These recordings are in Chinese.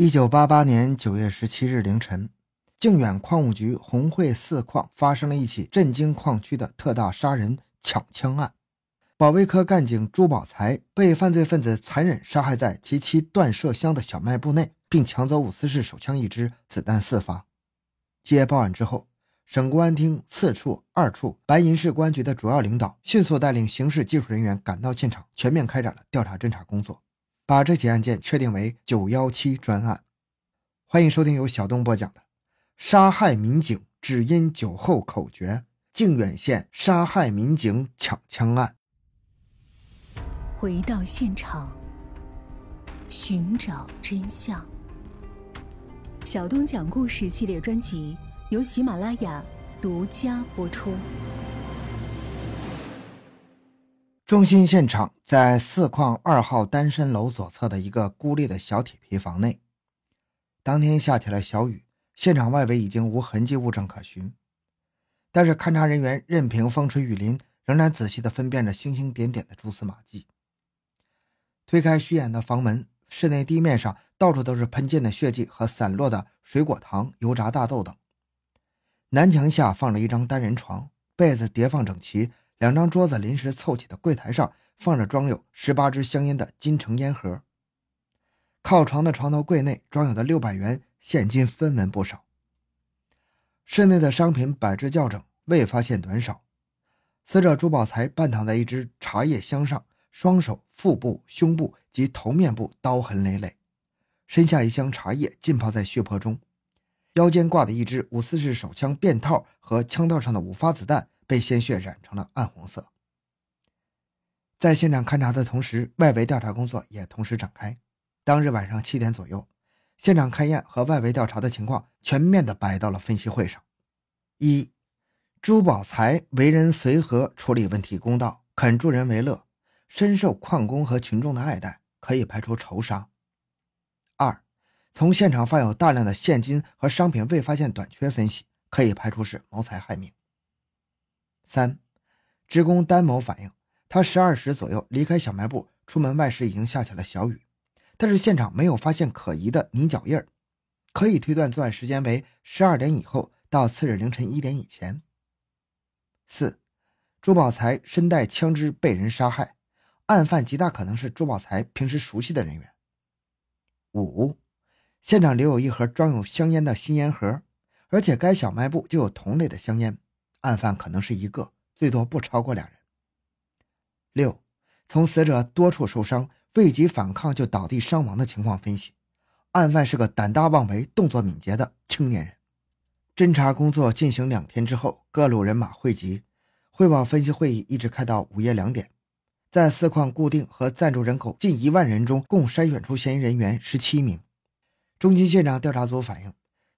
一九八八年九月十七日凌晨，靖远矿务局红会四矿发生了一起震惊矿区的特大杀人抢枪案。保卫科干警朱宝才被犯罪分子残忍杀害在其妻断麝香的小卖部内，并抢走五四式手枪一支，子弹四发。接报案之后，省公安厅四处、二处、白银市公安局的主要领导迅速带领刑事技术人员赶到现场，全面开展了调查侦查工作。把这起案件确定为“九幺七”专案。欢迎收听由小东播讲的《杀害民警只因酒后口诀：靖远县杀害民警抢枪案》。回到现场，寻找真相。小东讲故事系列专辑由喜马拉雅独家播出。中心现场在四矿二号单身楼左侧的一个孤立的小铁皮房内。当天下起了小雨，现场外围已经无痕迹物证可寻，但是勘查人员任凭风吹雨淋，仍然仔细地分辨着星星点点的蛛丝马迹。推开虚掩的房门，室内地面上到处都是喷溅的血迹和散落的水果糖、油炸大豆等。南墙下放着一张单人床，被子叠放整齐。两张桌子临时凑起的柜台上放着装有十八支香烟的金城烟盒。靠床的床头柜内装有的六百元现金分文不少。室内的商品摆置校整，未发现短少。死者朱宝才半躺在一只茶叶箱上，双手、腹部、胸部及头面部刀痕累累，身下一箱茶叶浸泡在血泊中，腰间挂的一支五四式手枪便套和枪套上的五发子弹。被鲜血染成了暗红色。在现场勘查的同时，外围调查工作也同时展开。当日晚上七点左右，现场勘验和外围调查的情况全面的摆到了分析会上。一，朱宝才为人随和，处理问题公道，肯助人为乐，深受矿工和群众的爱戴，可以排除仇杀。二，从现场放有大量的现金和商品未发现短缺分析，可以排除是谋财害命。三，职工丹某反映，他十二时左右离开小卖部，出门外时已经下起了小雨，但是现场没有发现可疑的泥脚印儿，可以推断作案时间为十二点以后到次日凌晨一点以前。四，朱宝才身带枪支被人杀害，案犯极大可能是朱宝才平时熟悉的人员。五，现场留有一盒装有香烟的新烟盒，而且该小卖部就有同类的香烟。案犯可能是一个，最多不超过两人。六，从死者多处受伤、未及反抗就倒地伤亡的情况分析，案犯是个胆大妄为、动作敏捷的青年人。侦查工作进行两天之后，各路人马汇集，汇报分析会议一直开到午夜两点，在四矿固定和暂住人口近一万人中，共筛选出嫌疑人员十七名。中心现场调查组反映，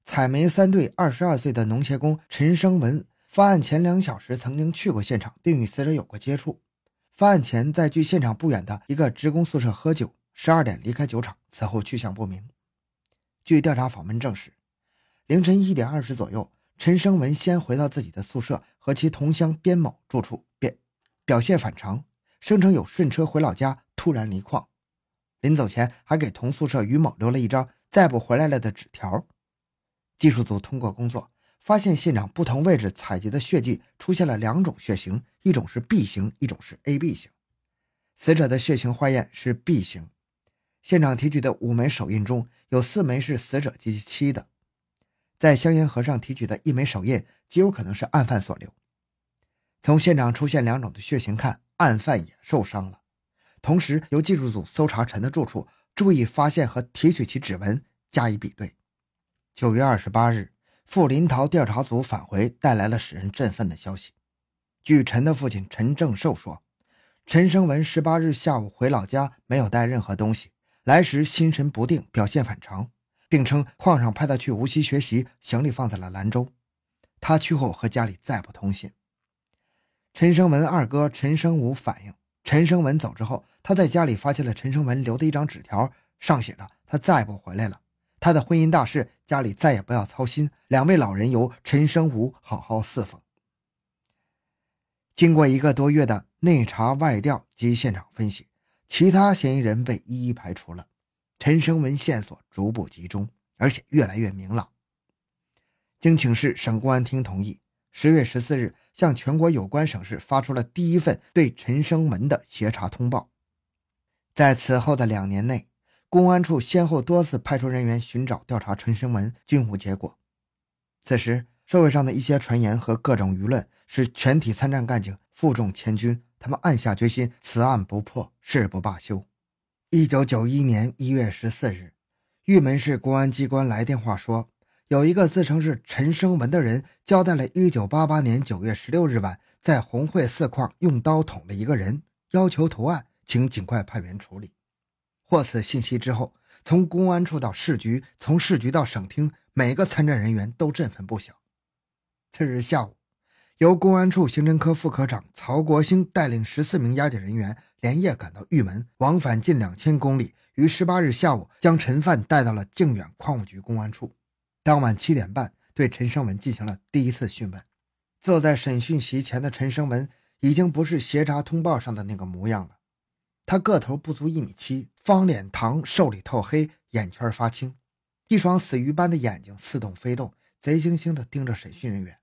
采煤三队二十二岁的农协工陈生文。发案前两小时曾经去过现场，并与死者有过接触。发案前在距现场不远的一个职工宿舍喝酒，十二点离开酒厂，此后去向不明。据调查访问证实，凌晨一点二十左右，陈生文先回到自己的宿舍，和其同乡边某住处，便表现反常，声称有顺车回老家，突然离矿。临走前还给同宿舍于某留了一张再不回来了的纸条。技术组通过工作。发现现场不同位置采集的血迹出现了两种血型，一种是 B 型，一种是 AB 型。死者的血型化验是 B 型。现场提取的五枚手印中有四枚是死者及其妻的，在香烟盒上提取的一枚手印极有可能是案犯所留。从现场出现两种的血型看，案犯也受伤了。同时，由技术组搜查陈的住处，注意发现和提取其指纹加以比对。九月二十八日。傅林桃调查组返回，带来了使人振奋的消息。据陈的父亲陈正寿说，陈生文十八日下午回老家，没有带任何东西，来时心神不定，表现反常，并称矿上派他去无锡学习，行李放在了兰州。他去后和家里再不通信。陈生文二哥陈生武反映，陈生文走之后，他在家里发现了陈生文留的一张纸条，上写着：“他再不回来了。”他的婚姻大事，家里再也不要操心。两位老人由陈生武好好侍奉。经过一个多月的内查外调及现场分析，其他嫌疑人被一一排除了。陈生文线索逐步集中，而且越来越明朗。经请示省公安厅同意，十月十四日向全国有关省市发出了第一份对陈生文的协查通报。在此后的两年内，公安处先后多次派出人员寻找调查陈生文，均无结果。此时，社会上的一些传言和各种舆论使全体参战干警负重前军，他们暗下决心：此案不破，誓不罢休。一九九一年一月十四日，玉门市公安机关来电话说，有一个自称是陈生文的人交代了一九八八年九月十六日晚在红会四矿用刀捅了一个人，要求投案，请尽快派员处理。获此信息之后，从公安处到市局，从市局到省厅，每个参战人员都振奋不小。次日下午。由公安处刑侦科副科长曹国兴带领十四名押解人员连夜赶到玉门，往返近两千公里，于十八日下午将陈犯带到了靖远矿务局公安处。当晚七点半，对陈生文进行了第一次讯问。坐在审讯席前的陈生文已经不是协查通报上的那个模样了。他个头不足一米七，方脸膛，瘦里透黑，眼圈发青，一双死鱼般的眼睛似动非动，贼惺惺地盯着审讯人员。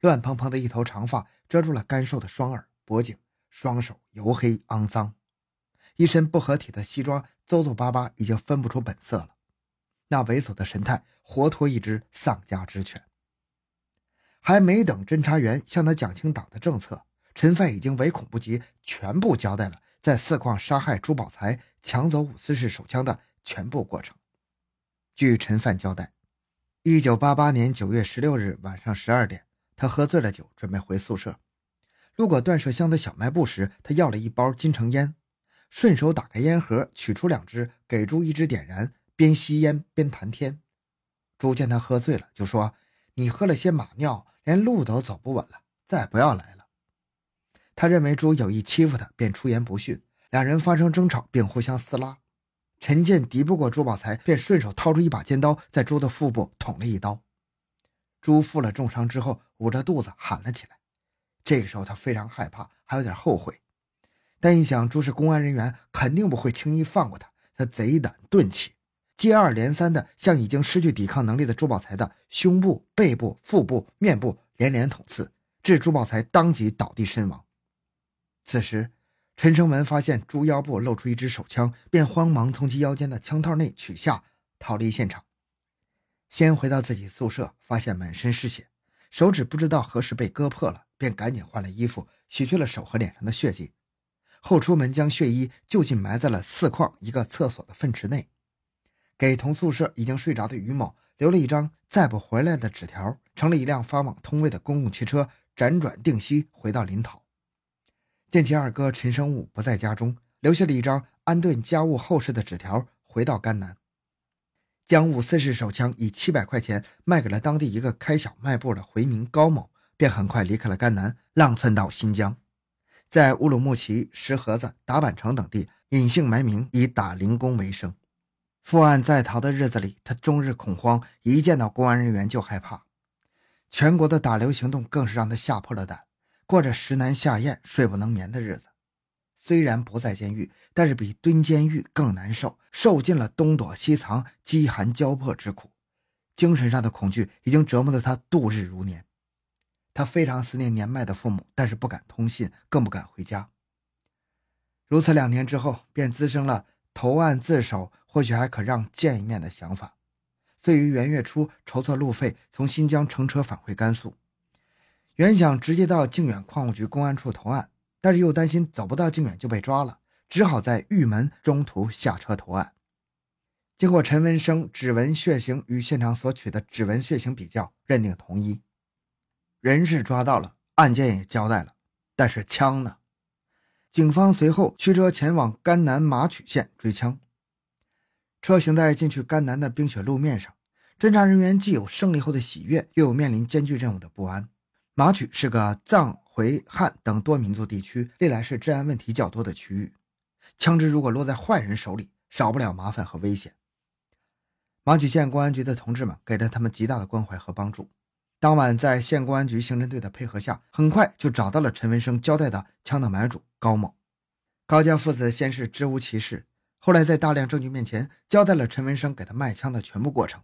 乱蓬蓬的一头长发遮住了干瘦的双耳、脖颈，双手黝黑肮脏，一身不合体的西装皱皱巴巴，已经分不出本色了。那猥琐的神态，活脱一只丧家之犬。还没等侦查员向他讲清党的政策，陈犯已经唯恐不及，全部交代了在四矿杀害朱宝才、抢走五四式手枪的全部过程。据陈犯交代，一九八八年九月十六日晚上十二点。他喝醉了酒，准备回宿舍。路过断舍乡的小卖部时，他要了一包金城烟，顺手打开烟盒，取出两支，给猪一支点燃，边吸烟边谈天。猪见他喝醉了，就说：“你喝了些马尿，连路都走不稳了，再不要来了。”他认为猪有意欺负他，便出言不逊，两人发生争吵，并互相撕拉。陈建敌不过朱宝才，便顺手掏出一把尖刀，在猪的腹部捅了一刀。猪负了重伤之后，捂着肚子喊了起来。这个时候，他非常害怕，还有点后悔。但一想猪是公安人员，肯定不会轻易放过他，他贼胆顿起，接二连三地向已经失去抵抗能力的朱宝才的胸部、背部、腹部、面部连连捅刺，致朱宝才当即倒地身亡。此时，陈生文发现猪腰部露出一支手枪，便慌忙从其腰间的枪套内取下，逃离现场。先回到自己宿舍，发现满身是血，手指不知道何时被割破了，便赶紧换了衣服，洗去了手和脸上的血迹，后出门将血衣就近埋在了四矿一个厕所的粪池内，给同宿舍已经睡着的于某留了一张再不回来的纸条，乘了一辆发往通渭的公共汽车，辗转定西回到临洮。见其二哥陈生武不在家中，留下了一张安顿家务后事的纸条，回到甘南。将五四式手枪以七百块钱卖给了当地一个开小卖部的回民高某，便很快离开了甘南，浪窜到新疆，在乌鲁木齐、石河子、达坂城等地隐姓埋名，以打零工为生。负案在逃的日子里，他终日恐慌，一见到公安人员就害怕。全国的打流行动更是让他吓破了胆，过着食难下咽、睡不能眠的日子。虽然不在监狱，但是比蹲监狱更难受，受尽了东躲西藏、饥寒交迫之苦，精神上的恐惧已经折磨得他度日如年。他非常思念年迈的父母，但是不敢通信，更不敢回家。如此两年之后，便滋生了投案自首，或许还可让见一面的想法。遂于元月初筹措路费，从新疆乘车返回甘肃，原想直接到靖远矿务局公安处投案。但是又担心走不到靖远就被抓了，只好在玉门中途下车投案。经过陈文生指纹血型与现场所取的指纹血型比较，认定同一，人是抓到了，案件也交代了，但是枪呢？警方随后驱车前往甘南马曲县追枪。车行在进去甘南的冰雪路面上，侦查人员既有胜利后的喜悦，又有面临艰巨任务的不安。马曲是个藏。回汉等多民族地区历来是治安问题较多的区域，枪支如果落在坏人手里，少不了麻烦和危险。马曲县公安局的同志们给了他们极大的关怀和帮助。当晚，在县公安局刑侦队的配合下，很快就找到了陈文生交代的枪的买主高某。高家父子先是支吾其事，后来在大量证据面前交代了陈文生给他卖枪的全部过程。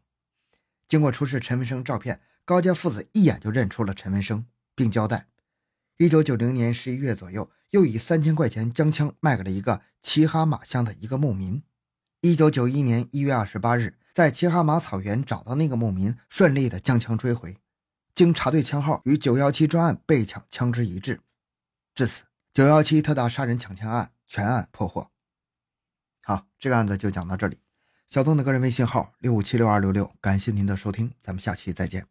经过出示陈文生照片，高家父子一眼就认出了陈文生，并交代：一九九零年十一月左右，又以三千块钱将枪卖给了一个齐哈马乡的一个牧民。一九九一年一月二十八日，在齐哈马草原找到那个牧民，顺利的将枪追回。经查对枪号，与九幺七专案被抢枪支一致。至此，九幺七特大杀人抢枪案全案破获。好，这个案子就讲到这里。小东的个人微信号六五七六二六六，感谢您的收听，咱们下期再见。